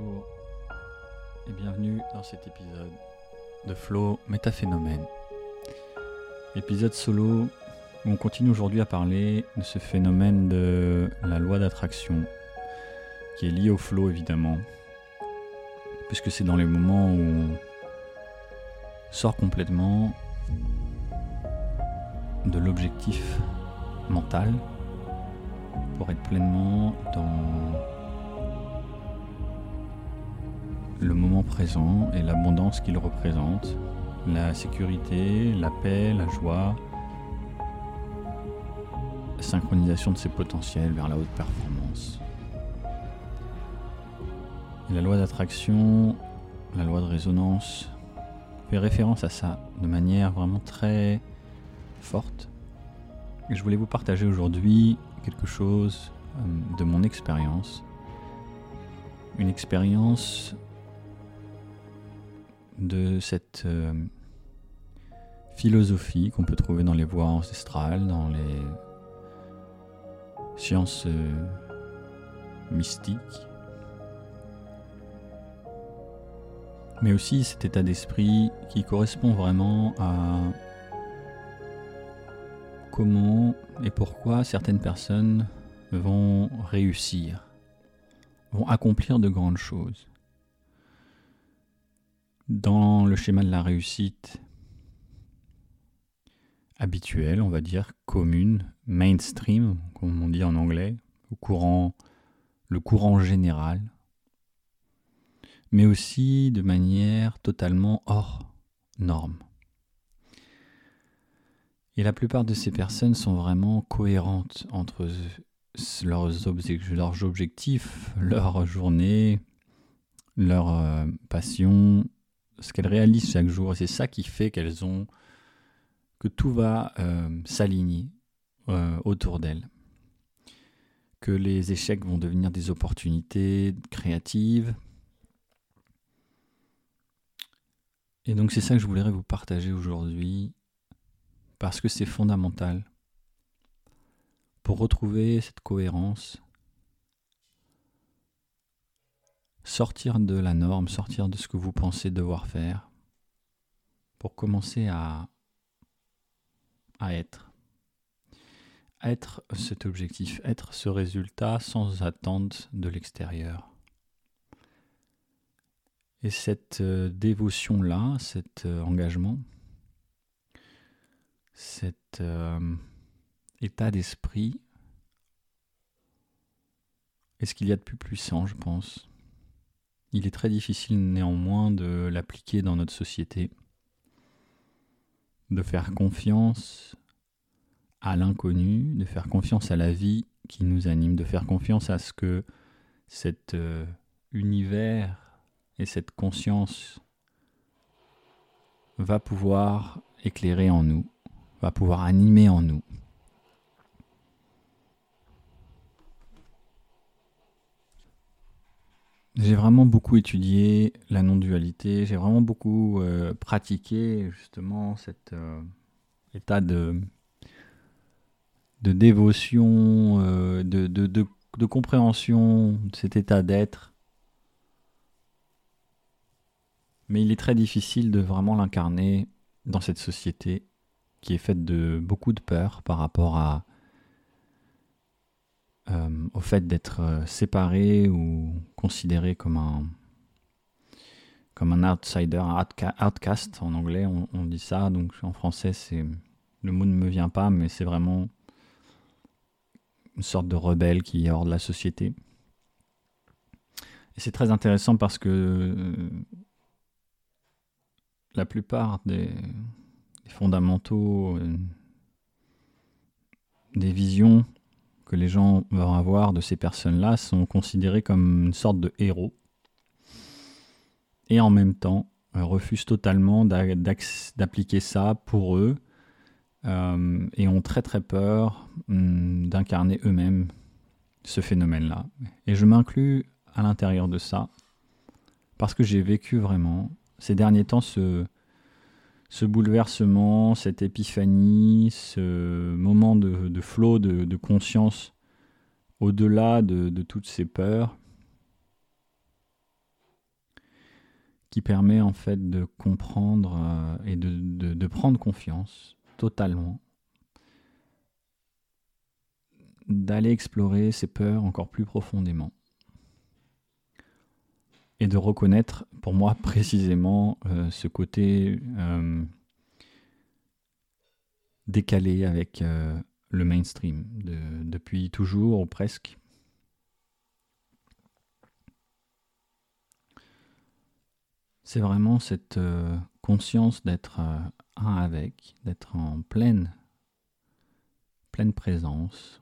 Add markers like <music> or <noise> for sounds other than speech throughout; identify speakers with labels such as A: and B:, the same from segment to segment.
A: Bonjour et bienvenue dans cet épisode de Flow Métaphénomène. Épisode solo où on continue aujourd'hui à parler de ce phénomène de la loi d'attraction qui est lié au flow évidemment, puisque c'est dans les moments où on sort complètement de l'objectif mental pour être pleinement dans le moment présent et l'abondance qu'il représente, la sécurité, la paix, la joie, la synchronisation de ses potentiels vers la haute performance. La loi d'attraction, la loi de résonance, fait référence à ça de manière vraiment très forte. Je voulais vous partager aujourd'hui quelque chose euh, de mon expérience. Une expérience de cette euh, philosophie qu'on peut trouver dans les voies ancestrales, dans les sciences euh, mystiques, mais aussi cet état d'esprit qui correspond vraiment à comment et pourquoi certaines personnes vont réussir, vont accomplir de grandes choses dans le schéma de la réussite habituel, on va dire, commune, mainstream, comme on dit en anglais, le courant général, mais aussi de manière totalement hors norme. Et la plupart de ces personnes sont vraiment cohérentes entre leurs, objectifs, leur journée, leur euh, passion, ce qu'elles réalisent chaque jour. Et c'est ça qui fait qu'elles ont que tout va euh, s'aligner euh, autour d'elles. Que les échecs vont devenir des opportunités créatives. Et donc c'est ça que je voudrais vous partager aujourd'hui parce que c'est fondamental pour retrouver cette cohérence sortir de la norme, sortir de ce que vous pensez devoir faire, pour commencer à, être. Être cet objectif, être ce résultat sans attente de l'extérieur. Et cette euh, dévotion-là, cet euh, engagement, cet euh, état d'esprit est ce qu'il y a de plus puissant, je pense? Il est très difficile néanmoins de l'appliquer dans notre société, de faire confiance à l'inconnu, de faire confiance à la vie qui nous anime, de faire confiance à ce que cet euh, univers et cette conscience va pouvoir éclairer en nous, va pouvoir animer en nous. J'ai vraiment beaucoup étudié la non-dualité, j'ai vraiment beaucoup euh, pratiqué justement cet euh, état de, de dévotion, euh, de, de, de, compréhension, cet état d'être. Mais il est très difficile de vraiment l'incarner dans cette société qui est faite de beaucoup de peur par rapport à euh, au fait d'être euh, séparé ou considéré comme un, outsider, un outcast en anglais, on, dit ça. Donc en français, c'est le mot ne me vient pas, mais c'est vraiment une sorte de rebelle qui est hors de la société. Et c'est très intéressant parce que euh, la plupart des, fondamentaux, des visions que les gens vont avoir de ces personnes-là sont considérés comme une sorte de héros. Et en même temps, euh, refusent totalement d'appliquer ça pour eux euh, et ont très très peur hum, d'incarner eux-mêmes ce phénomène-là. Et je m'inclus à l'intérieur de ça parce que j'ai vécu vraiment ces derniers temps ce, ce bouleversement, cette épiphanie, ce moment de, flot de, conscience au-delà de, toutes ces peurs, qui permet en fait de comprendre euh, et de, prendre confiance totalement, d'aller explorer ses peurs encore plus profondément et de reconnaître pour moi précisément euh, ce côté euh, décalé avec le mainstream depuis toujours ou presque. C'est vraiment cette euh, conscience d'être euh, un avec, d'être en pleine, pleine présence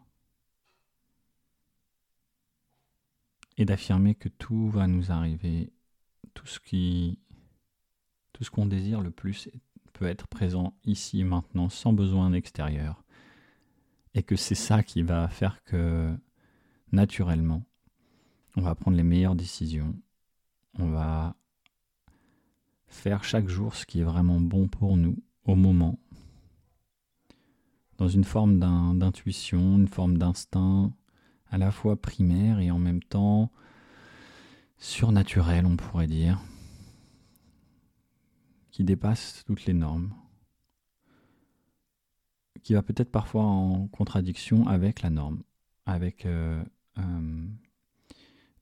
A: et d'affirmer que tout va nous arriver, tout ce qui, tout ce qu'on désire le plus peut être présent ici maintenant sans besoin d'extérieur et que c'est ça qui va faire que naturellement on va prendre les meilleures décisions, on va faire chaque jour ce qui est vraiment bon pour nous au moment, dans une forme d'intuition, une forme d'instinct à la fois primaire et en même temps surnaturel, on pourrait dire, qui dépasse toutes les normes, qui va peut-être parfois en contradiction avec la norme, avec euh, euh,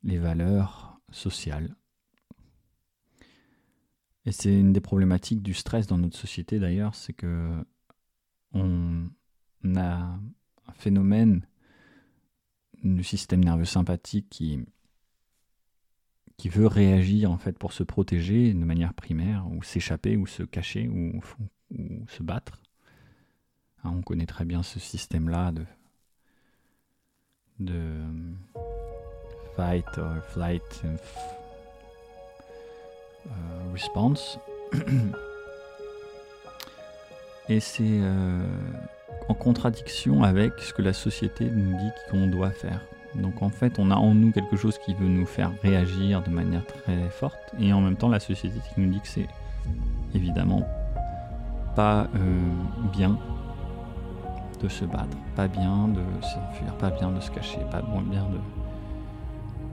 A: les valeurs sociales. Et c'est une des problématiques du stress dans notre société d'ailleurs, c'est que on a un phénomène du système nerveux sympathique qui, qui veut réagir en fait pour se protéger de manière primaire, ou s'échapper, ou se cacher, ou, ou se battre. Hein, on connaît très bien ce système-là de, de fight or flight, euh, response. <clears throat> Et c'est euh, en contradiction avec ce que la société nous dit qu'on doit faire. Donc en fait, on a en nous quelque chose qui veut nous faire réagir de manière très forte, et en même temps la société qui nous dit que c'est évidemment pas euh, bien de se battre, pas bien de s'enfuir, pas bien de se cacher, pas bien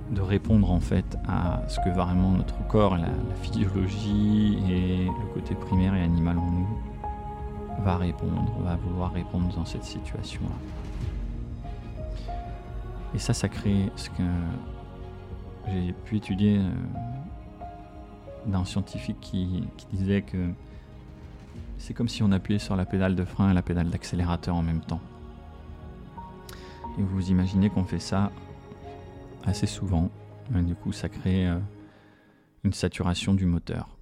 A: de, de répondre en fait à ce que vraiment notre corps, la, physiologie et le côté primaire et animal en nous va répondre, va vouloir répondre dans cette situation-là. Et ça, ça crée ce que j'ai pu étudier euh, d'un scientifique qui, disait que c'est comme si on appuyait sur la pédale de frein et la pédale d'accélérateur en même temps. Et vous imaginez qu'on fait ça assez souvent. du coup, ça crée euh, une saturation du moteur,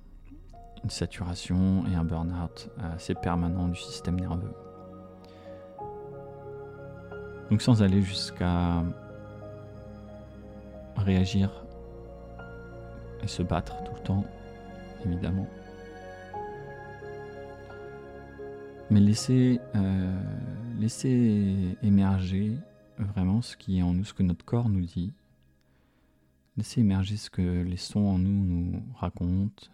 A: une saturation et un burn-out assez permanent du système nerveux. Donc sans aller jusqu'à réagir et se battre tout le temps, évidemment. Mais laisser, euh, laisser émerger vraiment ce qui est en nous, ce que notre corps nous dit, Laissez émerger ce que les sons en nous nous racontent,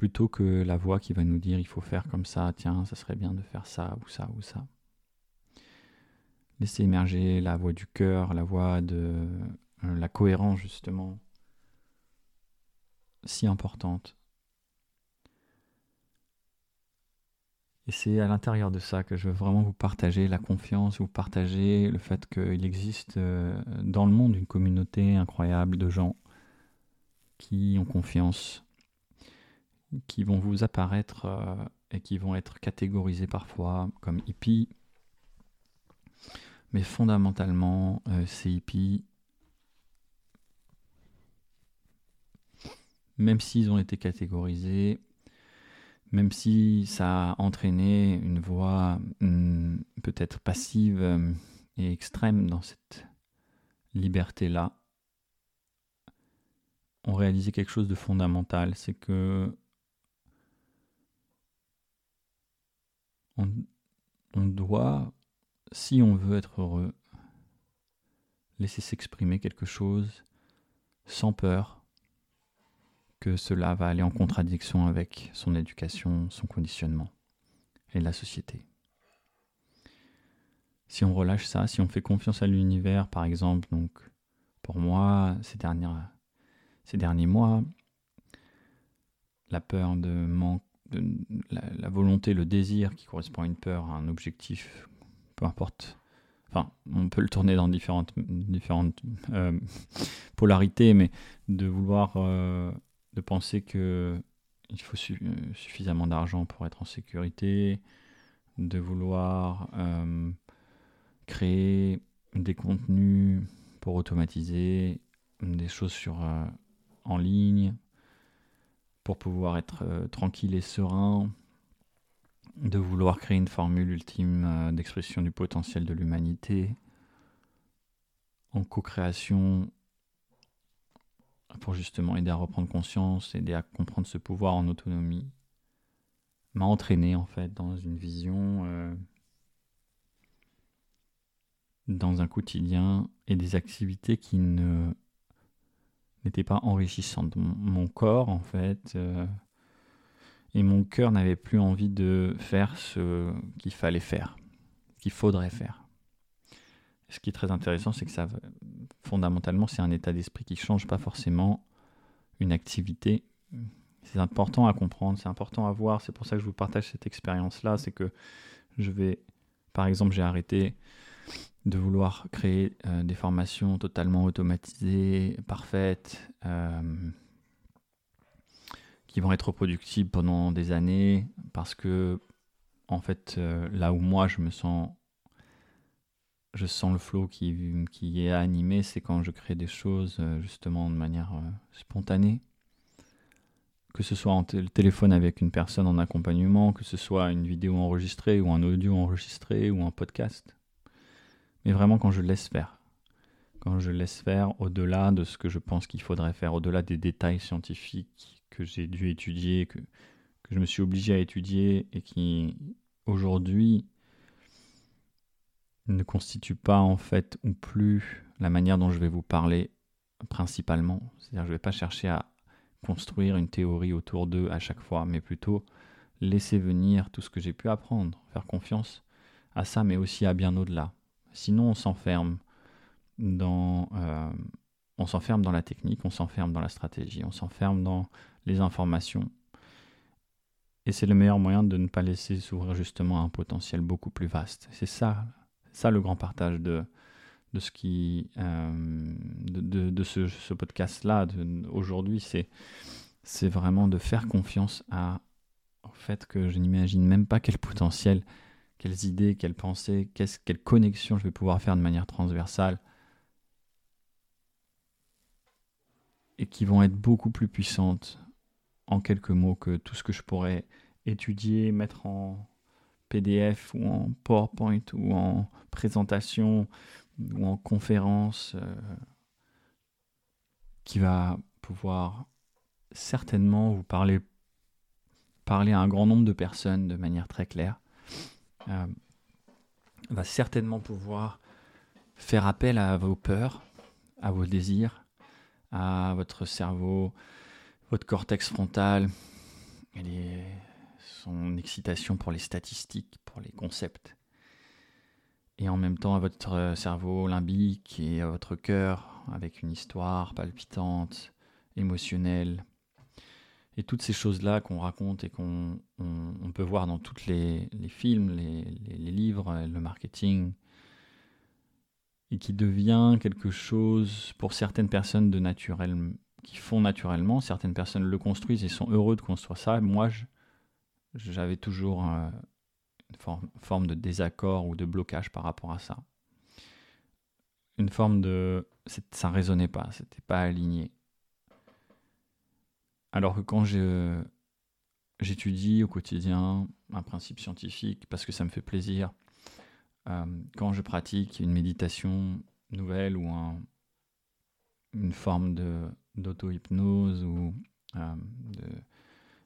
A: plutôt que la voix qui va nous dire il faut faire comme ça, tiens, ça serait bien de faire ça ou ça ou ça. Laissez émerger la voix du cœur, la voix de euh, la cohérence justement, si importante. Et c'est à l'intérieur de ça que je veux vraiment vous partager la confiance, vous partager le fait qu'il existe euh, dans le monde une communauté incroyable de gens qui ont confiance, qui vont vous apparaître euh, et qui vont être catégorisés parfois comme hippies. Mais fondamentalement, euh, ces hippies, même s'ils ont été catégorisés, même si ça a entraîné une voix hmm, peut-être passive euh, et extrême dans cette liberté-là, on réalisait quelque chose de fondamental, c'est que on, doit, si on veut être heureux, laisser s'exprimer quelque chose sans peur, que cela va aller en contradiction avec son éducation, son conditionnement et la société. Si on relâche ça, si on fait confiance à l'univers, par exemple, donc pour moi, ces ces derniers mois, la peur de manque, la, volonté, le désir qui correspond à une peur, à un objectif, peu importe. Enfin, on peut le tourner dans différentes, euh, <laughs> polarités, mais de vouloir, euh, de penser que il faut suffisamment d'argent pour être en sécurité, de vouloir euh, créer des contenus pour automatiser des choses sur, en ligne, pour pouvoir être euh, tranquille et serein, de vouloir créer une formule ultime euh, d'expression du potentiel de l'humanité, en co-création, pour justement aider à reprendre conscience, aider à comprendre ce pouvoir en autonomie, m'a entraîné en fait dans une vision, euh, dans un quotidien et des activités qui ne n'était pas enrichissante. Mon, corps, en fait, euh, et mon cœur n'avait plus envie de faire ce qu'il fallait faire, qu'il faudrait faire. Ce qui est très intéressant, c'est que ça, fondamentalement, c'est un état d'esprit qui change, pas forcément une activité. C'est important à comprendre, c'est important à voir. C'est pour ça que je vous partage cette expérience-là. C'est que je vais, par exemple, j'ai arrêté de vouloir créer euh, des formations totalement automatisées, parfaites, euh, qui vont être reproductibles pendant des années, parce que en fait, euh, là où moi je me sens, je sens le flow qui, qui est animé, c'est quand je crée des choses justement de manière spontanée. Que ce soit en téléphone avec une personne en accompagnement, que ce soit une vidéo enregistrée ou un audio enregistré ou un podcast mais vraiment quand je laisse faire. Quand je laisse faire au-delà de ce que je pense qu'il faudrait faire, au-delà des détails scientifiques que j'ai dû étudier, que, que je me suis obligé à étudier et qui aujourd'hui ne constituent pas en fait ou plus la manière dont je vais vous parler principalement. C'est-à-dire je ne vais pas chercher à construire une théorie autour d'eux à chaque fois, mais plutôt laisser venir tout ce que j'ai pu apprendre, faire confiance à ça, mais aussi à bien au-delà. Sinon, on s'enferme dans, euh, on s'enferme dans la technique, on s'enferme dans la stratégie, on s'enferme dans les informations. Et c'est le meilleur moyen de ne pas laisser s'ouvrir justement un potentiel beaucoup plus vaste. C'est ça, ça le grand partage de, de ce qui, euh, de, ce podcast-là aujourd'hui, c'est, c'est vraiment de faire confiance à, au fait que je n'imagine même pas quel potentiel quelles idées, quelles pensées, quelles connexions je vais pouvoir faire de manière transversale et qui vont être beaucoup plus puissantes en quelques mots que tout ce que je pourrais étudier, mettre en PDF ou en PowerPoint ou en présentation ou en conférence euh, qui va pouvoir certainement vous parler, parler à un grand nombre de personnes de manière très claire euh, va certainement pouvoir faire appel à vos peurs, à vos désirs, à votre cerveau, votre cortex frontal, et son excitation pour les statistiques, pour les concepts. Et en même temps à votre cerveau limbique et à votre cœur avec une histoire palpitante, émotionnelle, et toutes ces choses-là qu'on raconte et qu'on on, peut voir dans tous les, les, films, les, les, livres, le marketing, et qui devient quelque chose pour certaines personnes de naturel, qui font naturellement, certaines personnes le construisent et sont heureux de construire ça. Moi, j'avais toujours euh, une forme, de désaccord ou de blocage par rapport à ça. Une forme de... ça ne résonnait pas, c'était pas aligné. Alors que quand j'étudie au quotidien un principe scientifique, parce que ça me fait plaisir, euh, quand je pratique une méditation nouvelle ou une forme d'auto-hypnose ou euh, de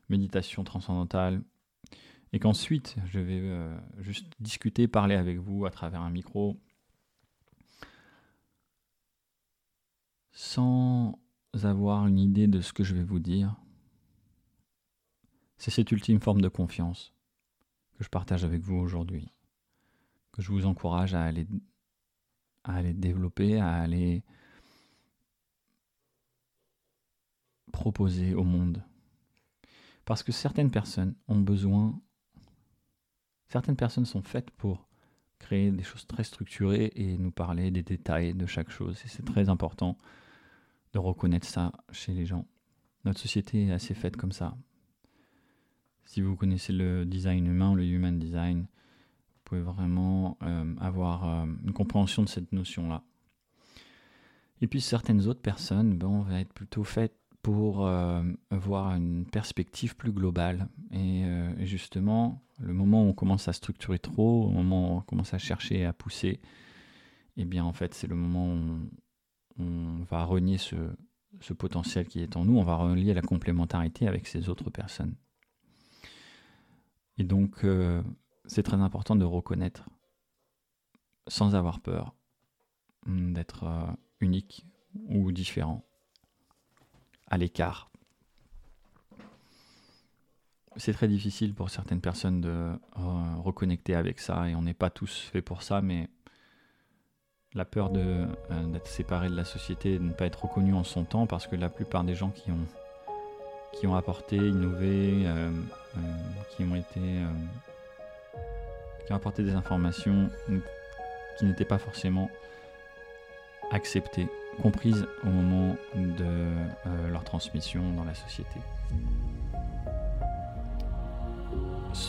A: méditation transcendantale, et qu'ensuite je vais euh, juste discuter, parler avec vous à travers un micro, sans avoir une idée de ce que je vais vous dire, c'est cette ultime forme de confiance que je partage avec vous aujourd'hui, que je vous encourage à aller, à aller développer, à aller proposer au monde. Parce que certaines personnes ont besoin, certaines personnes sont faites pour créer des choses très structurées et nous parler des détails de chaque chose. Et c'est très important de reconnaître ça chez les gens. Notre société est assez faite comme ça. Si vous connaissez le design humain, le human design, vous pouvez vraiment euh, avoir euh, une compréhension de cette notion-là. Et puis certaines autres personnes bon, vont être plutôt faites pour euh, avoir une perspective plus globale. Et, justement, le moment où on commence à structurer trop, au moment où on commence à chercher à pousser, eh bien en fait c'est le moment où on va renier ce, potentiel qui est en nous, on va relier la complémentarité avec ces autres personnes. Et donc, euh, c'est très important de reconnaître, sans avoir peur, hum, d'être euh, unique ou différent, à l'écart. C'est très difficile pour certaines personnes de euh, reconnecter avec ça, et on n'est pas tous faits pour ça, mais la peur d'être séparé de la société, de ne pas être reconnu en son temps, parce que la plupart des gens qui ont, apporté, innové, euh, qui ont été euh, qui ont apporté des informations qui n'étaient pas forcément acceptées, comprises au moment de euh, leur transmission dans la société.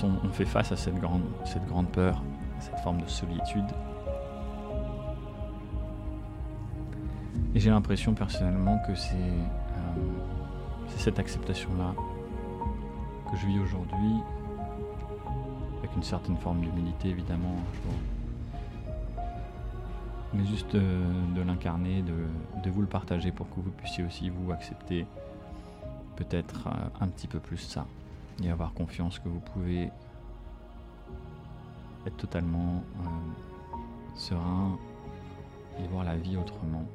A: on fait face à cette grande, cette grande peur, cette forme de solitude. Et j'ai l'impression personnellement que c'est cette acceptation-là que je vis aujourd'hui, avec une certaine forme d'humilité évidemment, mais juste de, l'incarner, de, vous le partager pour que vous puissiez aussi vous accepter peut-être euh, un petit peu plus ça et avoir confiance que vous pouvez être totalement euh, serein et voir la vie autrement.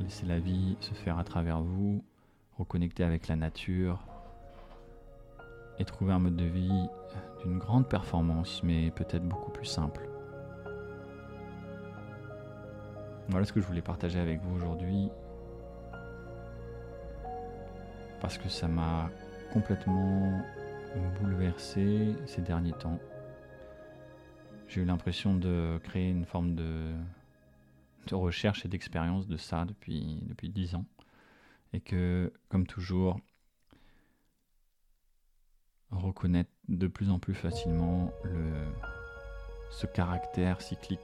A: Laisser la vie se faire à travers vous, reconnecter avec la nature, et trouver un mode de vie d'une grande performance, mais peut-être beaucoup plus simple. Voilà ce que je voulais partager avec vous aujourd'hui, parce que ça m'a complètement bouleversé ces derniers temps. J'ai eu l'impression de créer une forme de, de recherche et d'expérience de ça depuis, depuis 10 ans. Et que, comme toujours, reconnaître de plus en plus facilement le, ce caractère cyclique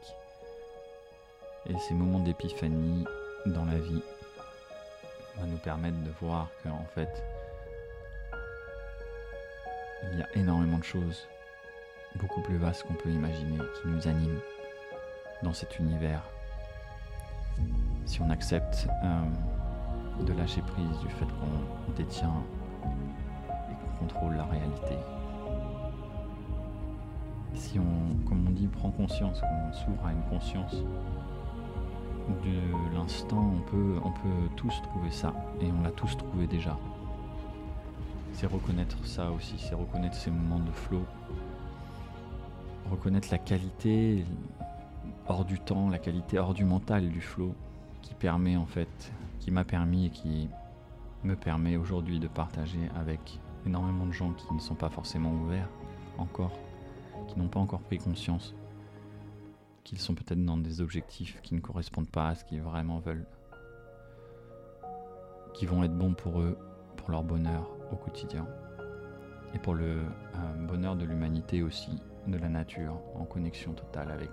A: et ces moments d'épiphanie dans la vie va nous permettre de voir qu'en fait il y a énormément de choses beaucoup plus vastes qu'on peut imaginer qui nous animent dans cet univers si on accepte euh, de lâcher prise du fait qu'on détient contrôle la réalité. Si on, comme on dit, prend conscience, qu'on s'ouvre à une conscience de l'instant, on peut, on peut tous trouver ça, et on l'a tous trouvé déjà. C'est reconnaître ça aussi, c'est reconnaître ces moments de flow, reconnaître la qualité hors du temps, la qualité hors du mental du flow, qui permet en fait, qui m'a permis et qui me permet aujourd'hui de partager avec énormément de gens qui ne sont pas forcément ouverts encore, qui n'ont pas encore pris conscience qu'ils sont peut-être dans des objectifs qui ne correspondent pas à ce qu'ils vraiment veulent, qui vont être bons pour eux, pour leur bonheur au quotidien, et pour le euh, bonheur de l'humanité aussi, de la nature, en connexion totale avec,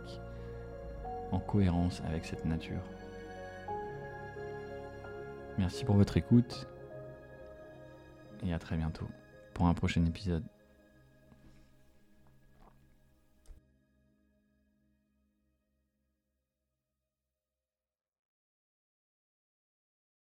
A: en cohérence avec cette nature. Merci pour votre écoute et à très bientôt pour un prochain épisode.